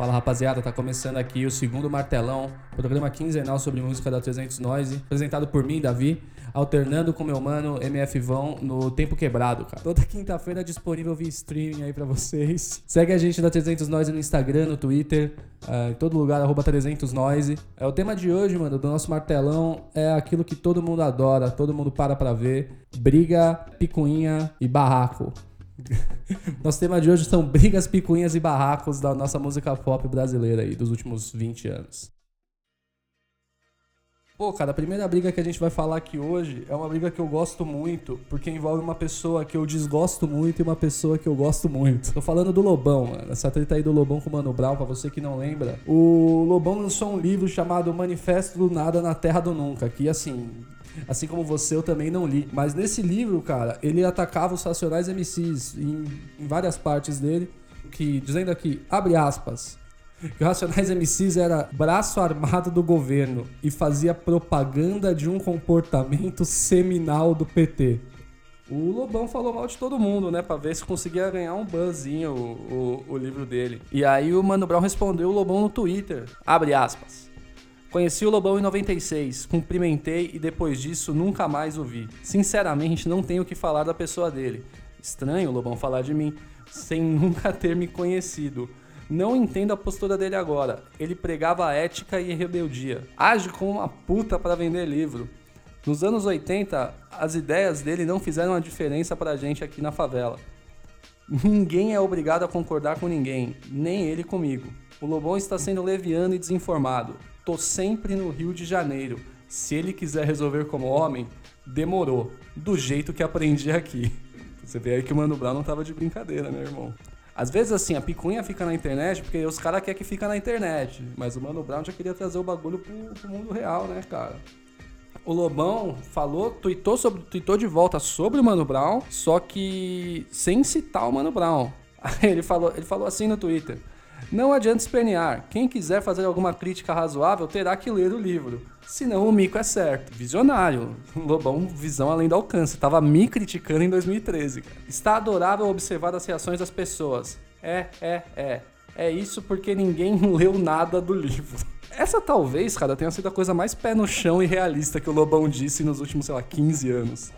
Fala rapaziada, tá começando aqui o segundo Martelão, programa quinzenal sobre música da 300 Noise, apresentado por mim, Davi, alternando com meu mano MF Vão no Tempo Quebrado, cara. Toda quinta-feira disponível via streaming aí pra vocês. Segue a gente da 300 Noise no Instagram, no Twitter, uh, em todo lugar, arroba 300 Noise. É, o tema de hoje, mano, do nosso Martelão é aquilo que todo mundo adora, todo mundo para pra ver: briga, picuinha e barraco. Nosso tema de hoje são brigas, picuinhas e barracos da nossa música pop brasileira aí, dos últimos 20 anos. Pô, cara, a primeira briga que a gente vai falar aqui hoje é uma briga que eu gosto muito, porque envolve uma pessoa que eu desgosto muito e uma pessoa que eu gosto muito. Tô falando do Lobão, mano. Essa treta aí do Lobão com o Mano Brown, pra você que não lembra. O Lobão lançou um livro chamado Manifesto do Nada na Terra do Nunca, que assim, Assim como você, eu também não li. Mas nesse livro, cara, ele atacava os Racionais MCs em, em várias partes dele, que dizendo aqui, abre aspas, que o Racionais MCs era braço armado do governo e fazia propaganda de um comportamento seminal do PT. O Lobão falou mal de todo mundo, né? Pra ver se conseguia ganhar um buzzinho o, o, o livro dele. E aí o Mano Brown respondeu o Lobão no Twitter. Abre aspas. Conheci o Lobão em 96, cumprimentei e depois disso nunca mais o vi. Sinceramente, não tenho o que falar da pessoa dele. Estranho o Lobão falar de mim, sem nunca ter me conhecido. Não entendo a postura dele agora. Ele pregava ética e rebeldia. Age como uma puta para vender livro. Nos anos 80, as ideias dele não fizeram a diferença pra gente aqui na favela. Ninguém é obrigado a concordar com ninguém, nem ele comigo. O Lobão está sendo leviano e desinformado. Tô sempre no Rio de Janeiro. Se ele quiser resolver como homem, demorou. Do jeito que aprendi aqui. Você vê aí que o Mano Brown não tava de brincadeira, né, irmão? Às vezes, assim, a picuinha fica na internet porque os caras querem que fica na internet. Mas o Mano Brown já queria trazer o bagulho pro, pro mundo real, né, cara? O Lobão falou, tweetou, sobre, tweetou de volta sobre o Mano Brown, só que sem citar o Mano Brown. Ele falou, ele falou assim no Twitter. Não adianta espernear. Quem quiser fazer alguma crítica razoável terá que ler o livro. Senão o mico é certo. Visionário. Lobão, visão além do alcance. Tava me criticando em 2013. Está adorável observar as reações das pessoas. É, é, é. É isso porque ninguém leu nada do livro. Essa talvez, cara, tenha sido a coisa mais pé no chão e realista que o Lobão disse nos últimos, sei lá, 15 anos.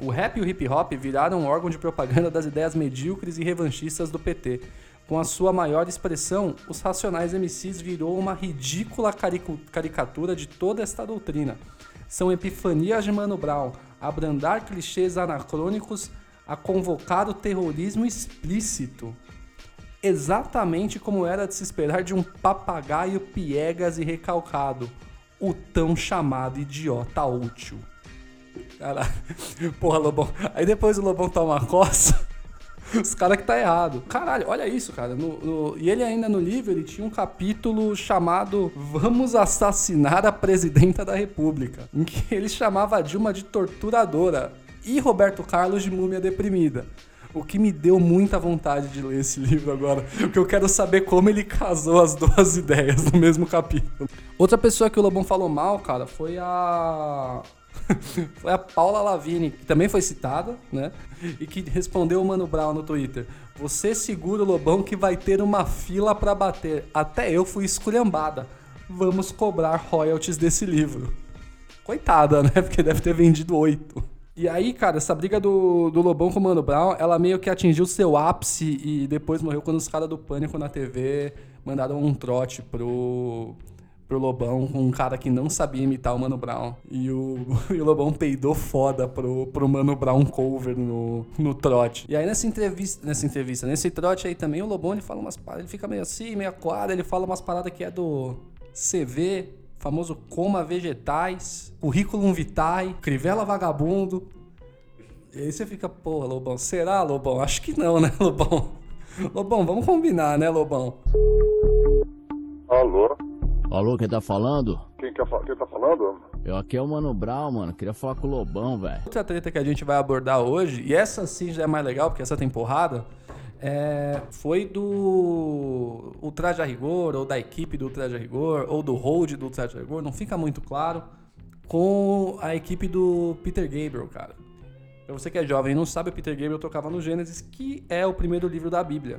O rap e o hip hop viraram um órgão de propaganda das ideias medíocres e revanchistas do PT com a sua maior expressão, os Racionais MCs virou uma ridícula caricatura de toda esta doutrina. São epifanias de Mano Brown, abrandar clichês anacrônicos, a convocar o terrorismo explícito. Exatamente como era de se esperar de um papagaio piegas e recalcado, o tão chamado idiota útil. Caralho, porra, Lobão. Aí depois o Lobão toma coça. Os caras que tá errado. Caralho, olha isso, cara. No, no, e ele ainda no livro, ele tinha um capítulo chamado Vamos Assassinar a Presidenta da República. Em que ele chamava a Dilma de torturadora e Roberto Carlos de múmia deprimida. O que me deu muita vontade de ler esse livro agora. Porque eu quero saber como ele casou as duas ideias no mesmo capítulo. Outra pessoa que o Lobão falou mal, cara, foi a foi a Paula Lavigne, que também foi citada, né? E que respondeu o Mano Brown no Twitter. Você segura o Lobão que vai ter uma fila para bater. Até eu fui esculhambada. Vamos cobrar royalties desse livro. Coitada, né? Porque deve ter vendido oito. E aí, cara, essa briga do, do Lobão com o Mano Brown, ela meio que atingiu seu ápice e depois morreu quando os caras do Pânico na TV mandaram um trote pro pro Lobão com um cara que não sabia imitar o Mano Brown. E o, e o Lobão peidou foda pro, pro Mano Brown cover no, no trote. E aí nessa entrevista, nessa entrevista, nesse trote aí também, o Lobão ele fala umas paradas, ele fica meio assim, meio aquado, ele fala umas paradas que é do CV, famoso coma vegetais, currículum vitae, crivela vagabundo. E aí você fica, pô, Lobão, será, Lobão? Acho que não, né, Lobão? Lobão, vamos combinar, né, Lobão? Alô? Quem tá falando? Quem, quer, quem tá falando? Eu aqui é o Mano Brown, mano. Queria falar com o Lobão, velho. Outra treta que a gente vai abordar hoje, e essa sim já é mais legal, porque essa tem porrada, é, foi do Ultraje a Rigor, ou da equipe do Ultraje a Rigor, ou do hold do Ultraje a Rigor, não fica muito claro, com a equipe do Peter Gabriel, cara. Pra você que é jovem e não sabe, o Peter Gabriel tocava no Gênesis, que é o primeiro livro da Bíblia.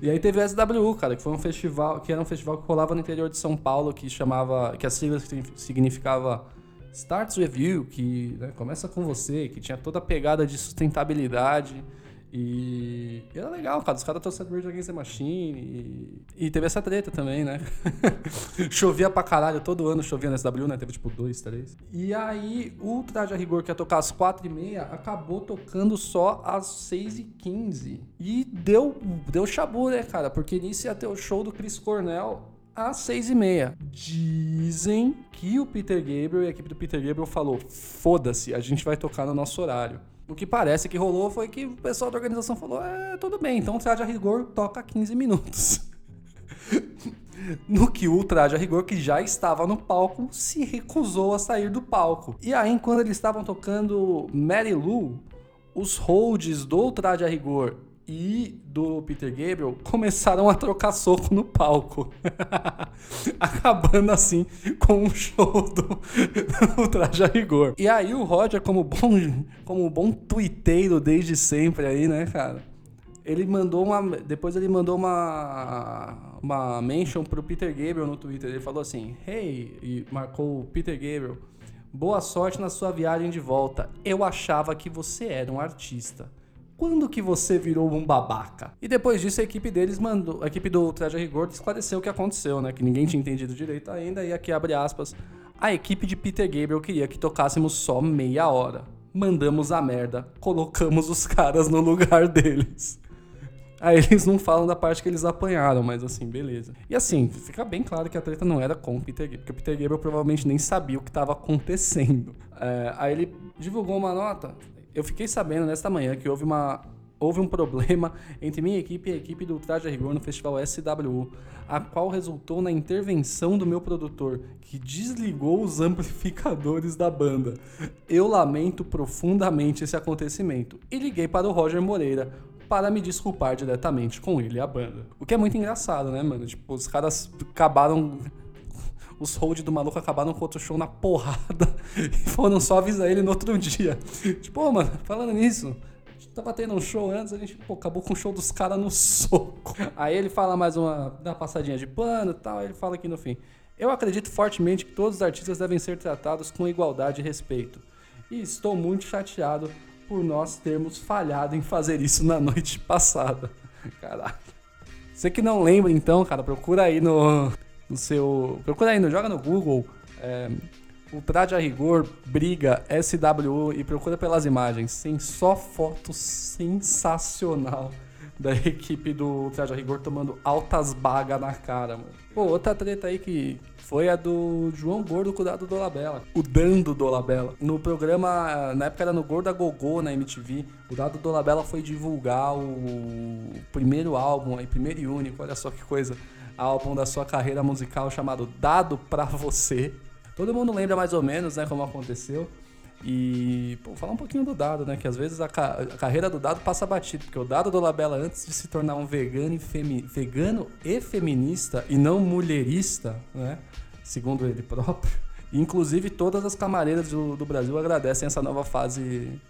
E aí teve o SWU, cara, que foi um festival, que era um festival que rolava no interior de São Paulo, que chamava, que a sigla significava Starts With You, que né, começa com você, que tinha toda a pegada de sustentabilidade. E, era legal, cara. Os caras trouxeram Rage Against the Machine. E, e teve essa treta também, né? chovia pra caralho, todo ano chovia na SW, né? Teve tipo dois, três. E aí o Traje a Rigor, que ia tocar às quatro e meia, acabou tocando só às seis e quinze. E deu, deu chabu, né, cara? Porque nisso ia ter o show do Chris Cornell às seis e meia. Dizem que o Peter Gabriel e a equipe do Peter Gabriel falou: foda-se, a gente vai tocar no nosso horário. O que parece que rolou foi que o pessoal da organização falou: é, tudo bem, então o traje a rigor toca 15 minutos. no que o traje a rigor, que já estava no palco, se recusou a sair do palco. E aí, quando eles estavam tocando Mary Lou, os holds do traje a rigor e do Peter Gabriel começaram a trocar soco no palco. Acabando assim com o show do, do Traje Rigor. E aí o Roger, como bom, como bom tuiteiro desde sempre aí, né, cara? Ele mandou uma. Depois ele mandou uma. Uma mention pro Peter Gabriel no Twitter. Ele falou assim: Hey, e marcou o Peter Gabriel. Boa sorte na sua viagem de volta. Eu achava que você era um artista quando que você virou um babaca? E depois disso a equipe deles mandou, a equipe do Traje Rigor esclareceu o que aconteceu, né? Que ninguém tinha entendido direito ainda, e aqui abre aspas. A equipe de Peter Gabriel queria que tocássemos só meia hora. Mandamos a merda, colocamos os caras no lugar deles. Aí eles não falam da parte que eles apanharam, mas assim, beleza. E assim, fica bem claro que a treta não era com o Peter Gabriel, porque o Peter Gabriel provavelmente nem sabia o que estava acontecendo. É, aí ele divulgou uma nota eu fiquei sabendo nesta manhã que houve uma houve um problema entre minha equipe e a equipe do Traje a Rigor no festival SWU, a qual resultou na intervenção do meu produtor, que desligou os amplificadores da banda. Eu lamento profundamente esse acontecimento e liguei para o Roger Moreira para me desculpar diretamente com ele e a banda. O que é muito engraçado, né, mano? Tipo, os caras acabaram os hold do maluco acabaram com outro show na porrada e foram só avisar ele no outro dia. Tipo, oh, mano, falando nisso, tava tendo um show antes, a gente pô, acabou com o show dos caras no soco. Aí ele fala mais uma, uma passadinha de pano e tal, aí ele fala aqui no fim. Eu acredito fortemente que todos os artistas devem ser tratados com igualdade e respeito. E estou muito chateado por nós termos falhado em fazer isso na noite passada. Caralho. Você que não lembra então, cara, procura aí no no seu. Procura aí, joga no Google. É, Ultrade a rigor, briga, SWU e procura pelas imagens. Tem só foto sensacional da equipe do Ultraje a rigor tomando altas bagas na cara, mano. Pô, outra treta aí que foi a do João Gordo com o Dolabella. O Dando Dolabella. No programa, na época era no Gorda Gogô na MTV, o Dado Dolabella foi divulgar o primeiro álbum aí, primeiro e único, olha só que coisa álbum da sua carreira musical chamado Dado Pra Você. Todo mundo lembra mais ou menos, né, como aconteceu. E, pô, falar um pouquinho do Dado, né? Que às vezes a, ca a, carreira do Dado passa batido, porque o Dado do Labella, antes de se tornar um vegano e, femi vegano e feminista, e não mulherista, né? Segundo ele próprio. Inclusive, todas as camareiras do, do Brasil agradecem essa nova fase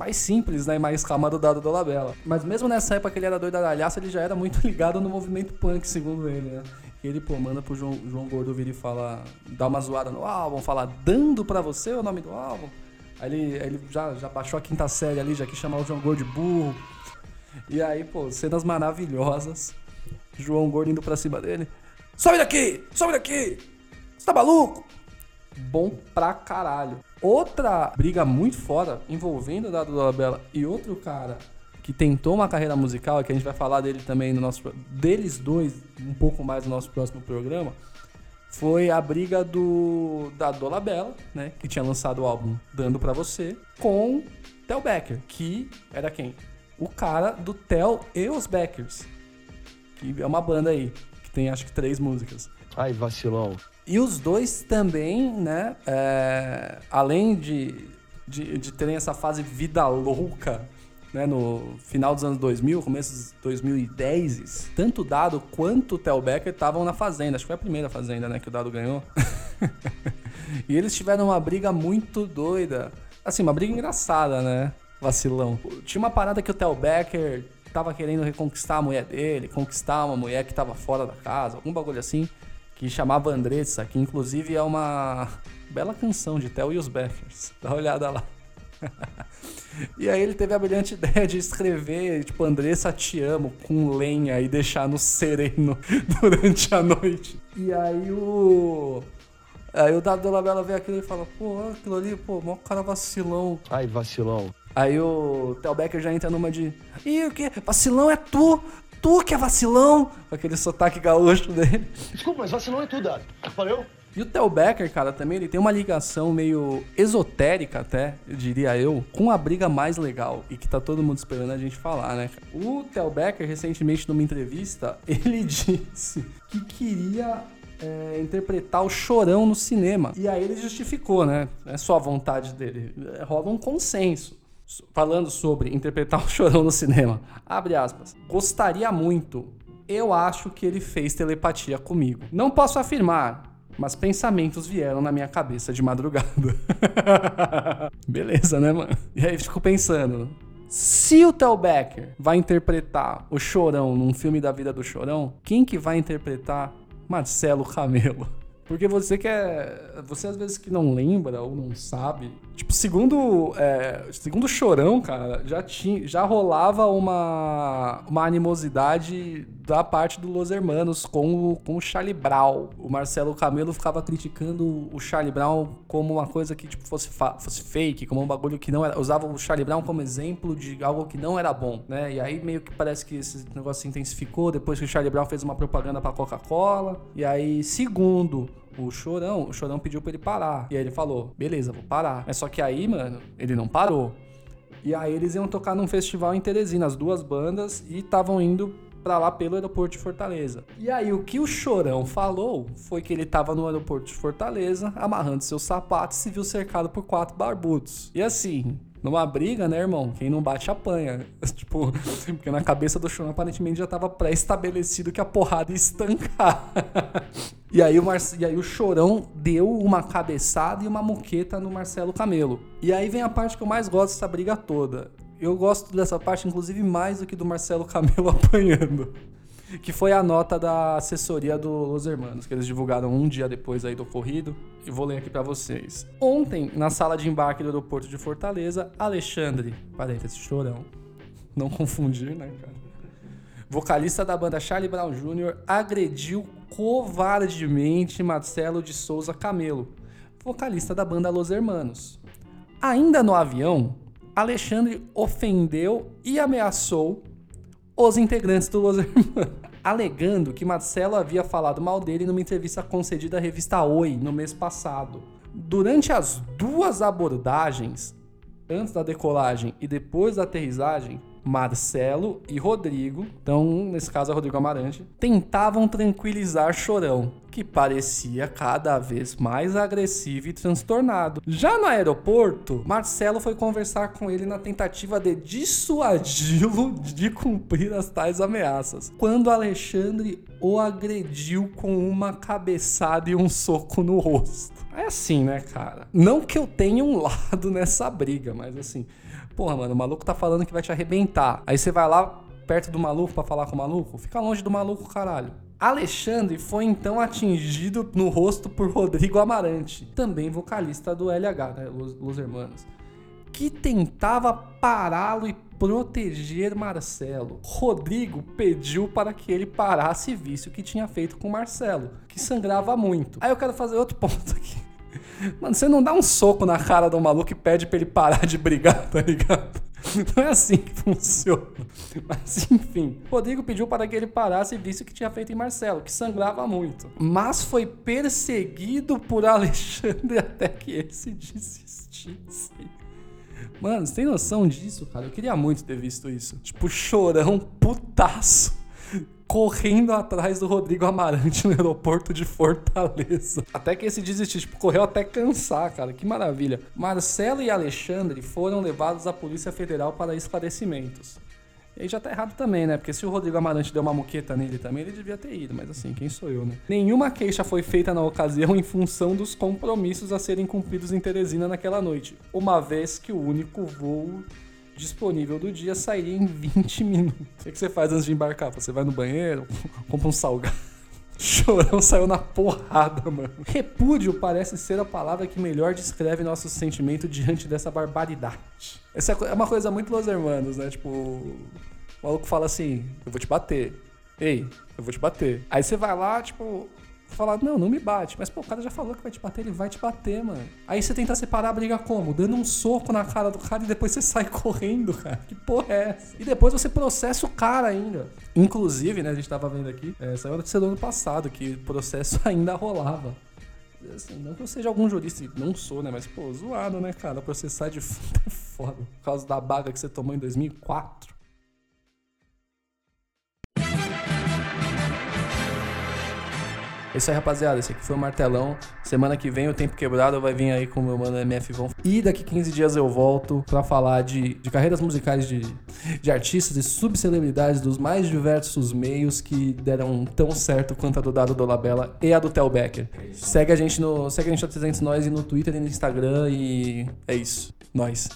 mais simples, né? E mais calma do Dado Dolabella. Mas mesmo nessa época que ele era doido da alhaça, ele já era muito ligado no movimento punk, segundo ele, né? E ele, pô, manda pro João, João Gordo vir e fala, dá uma zoada no álbum, fala, dando pra você o nome do álbum. Aí ele, ele já, já baixou a quinta série ali, já quis chamar o João Gordo de burro. E aí, pô, cenas maravilhosas. João Gordo indo pra cima dele. Sobe daqui! Sobe daqui! Você tá maluco? Bom pra caralho. Outra briga muito foda envolvendo o Dado Dolabella e outro cara que tentou uma carreira musical, que a gente vai falar dele também no nosso deles dois um pouco mais no nosso próximo programa, foi a briga do da Dolabella, né, que tinha lançado o álbum Dando para você, com Tel Becker, que era quem? O cara do Tel e os Beckers, que é uma banda aí que tem acho que três músicas. Ai, vacilão. E os dois também, né? É, além de, de, de terem essa fase vida louca, né, no final dos anos 2000, começo dos 2010, tanto o Dado quanto o Tel Becker estavam na Fazenda. Acho que foi a primeira Fazenda né, que o Dado ganhou. e eles tiveram uma briga muito doida. Assim, uma briga engraçada, né? vacilão. Tinha uma parada que o Tel Becker tava querendo reconquistar a mulher dele, conquistar uma mulher que tava fora da casa, algum bagulho assim, que chamava Andressa, que inclusive é uma bela canção de Tel e os Beckers. Dá uma olhada lá. e aí ele teve a brilhante ideia de escrever, tipo, Andressa te amo, com lenha e deixar no sereno durante a noite. E aí o. Aí o Dado Dolabella vê aquilo e fala, pô, aquilo ali, pô, mó cara vacilão. Ai, vacilão. Aí o Tel Becker já entra numa de. Ih, o que? Vacilão é tu! Tu que é vacilão! Com aquele sotaque gaúcho dele. Desculpa, mas vacilão é tudo, Dado. Valeu? E o Tel Becker, cara, também ele tem uma ligação meio esotérica até, diria eu, com a briga mais legal e que tá todo mundo esperando a gente falar, né? O Tel Becker, recentemente numa entrevista, ele disse que queria é, interpretar o Chorão no cinema. E aí ele justificou, né? É só a vontade dele. Rola um consenso. Falando sobre interpretar o Chorão no cinema. Abre aspas. Gostaria muito. Eu acho que ele fez telepatia comigo. Não posso afirmar, mas pensamentos vieram na minha cabeça de madrugada. Beleza, né, mano? E aí fico pensando, se o Tel Becker vai interpretar o Chorão num filme da vida do Chorão, quem que vai interpretar Marcelo Camelo? Porque você que é. Você às vezes que não lembra ou não sabe. Tipo, segundo. É, segundo Chorão, cara, já, tinha, já rolava uma, uma animosidade da parte do Los Hermanos com o, com o Charlie Brown. O Marcelo Camelo ficava criticando o Charlie Brown como uma coisa que tipo, fosse, fosse fake, como um bagulho que não era. Usava o Charlie Brown como exemplo de algo que não era bom, né? E aí meio que parece que esse negócio se intensificou depois que o Charlie Brown fez uma propaganda pra Coca-Cola. E aí, segundo o Chorão, o Chorão pediu pra ele parar. E aí ele falou: beleza, vou parar. Mas só que aí, mano, ele não parou. E aí eles iam tocar num festival em Teresina, as duas bandas, e estavam indo para lá pelo aeroporto de Fortaleza. E aí o que o Chorão falou foi que ele tava no aeroporto de Fortaleza, amarrando seus sapatos e se viu cercado por quatro barbudos. E assim, numa briga, né, irmão? Quem não bate apanha. tipo, porque na cabeça do Chorão aparentemente já tava pré-estabelecido que a porrada ia estancar. e, aí o Mar... e aí o Chorão deu uma cabeçada e uma moqueta no Marcelo Camelo. E aí vem a parte que eu mais gosto dessa briga toda. Eu gosto dessa parte, inclusive, mais do que do Marcelo Camelo apanhando. Que foi a nota da assessoria do Los Hermanos, que eles divulgaram um dia depois aí do ocorrido. E vou ler aqui para vocês. Ontem, na sala de embarque do aeroporto de Fortaleza, Alexandre, parênteses, chorão, não confundir, né, cara? Vocalista da banda Charlie Brown Jr., agrediu covardemente Marcelo de Souza Camelo, vocalista da banda Los Hermanos. Ainda no avião, Alexandre ofendeu e ameaçou os integrantes do Los Hermanos, alegando que Marcelo havia falado mal dele numa entrevista concedida à revista Oi no mês passado. Durante as duas abordagens, antes da decolagem e depois da aterrissagem, Marcelo e Rodrigo, então nesse caso é Rodrigo Amarante, tentavam tranquilizar Chorão, que parecia cada vez mais agressivo e transtornado. Já no aeroporto, Marcelo foi conversar com ele na tentativa de dissuadi-lo de cumprir as tais ameaças, quando Alexandre o agrediu com uma cabeçada e um soco no rosto. É assim, né, cara? Não que eu tenha um lado nessa briga, mas assim, Porra, mano, o maluco tá falando que vai te arrebentar. Aí você vai lá perto do maluco para falar com o maluco? Fica longe do maluco, caralho. Alexandre foi então atingido no rosto por Rodrigo Amarante, também vocalista do LH, né, Los, Los Hermanos, que tentava pará-lo e proteger Marcelo. Rodrigo pediu para que ele parasse o que tinha feito com Marcelo, que sangrava muito. Aí eu quero fazer outro ponto aqui. Mano, você não dá um soco na cara do maluco e pede pra ele parar de brigar, tá ligado? Não é assim que funciona. Mas enfim, Rodrigo pediu para que ele parasse e visse o que tinha feito em Marcelo, que sangrava muito. Mas foi perseguido por Alexandre até que esse desistisse. Mano, você tem noção disso, cara? Eu queria muito ter visto isso. Tipo, chorão putaço correndo atrás do Rodrigo Amarante no aeroporto de Fortaleza. Até que esse desistiu, tipo, correu até cansar, cara. Que maravilha. Marcelo e Alexandre foram levados à Polícia Federal para esclarecimentos. E aí já tá errado também, né? Porque se o Rodrigo Amarante deu uma moqueta nele também, ele devia ter ido. Mas assim, quem sou eu, né? Nenhuma queixa foi feita na ocasião em função dos compromissos a serem cumpridos em Teresina naquela noite. Uma vez que o único voo disponível do dia sairia em 20 minutos. O que, você faz antes de embarcar? Você vai no banheiro, compra um salgado. Chorão saiu na porrada, mano. Repúdio parece ser a palavra que melhor descreve nosso sentimento diante dessa barbaridade. Essa é uma coisa muito Los Hermanos, né? Tipo, o maluco fala assim: eu vou te bater. Ei, eu vou te bater. Aí você vai lá, tipo, falar, não, não me bate. Mas, pô, o cara já falou que vai te bater, ele vai te bater, mano. Aí você tenta separar a briga como? Dando um soco na cara do cara e depois você sai correndo, cara. Que porra é essa? E depois você processa o cara ainda. Inclusive, né, a gente tava vendo aqui, é, saiu notícia do ano passado que o processo ainda rolava. Assim, não que eu seja algum jurista, não sou, né? Mas, pô, zoado, né, cara? Processar de é foda. Por causa da baga que você tomou em 2004. Isso aí, rapaziada. Esse aqui foi o Martelão. Semana que vem o Tempo Quebrado vai vir aí com o meu mano MF Von. E daqui 15 dias eu volto pra falar de, de carreiras musicais de, de artistas e subcelebridades dos mais diversos meios que deram tão certo quanto a do Dado Dolabella e a do Tel Becker. Segue a gente no, segue a gente no 300 Nós e no Twitter e no Instagram e é isso. Nós.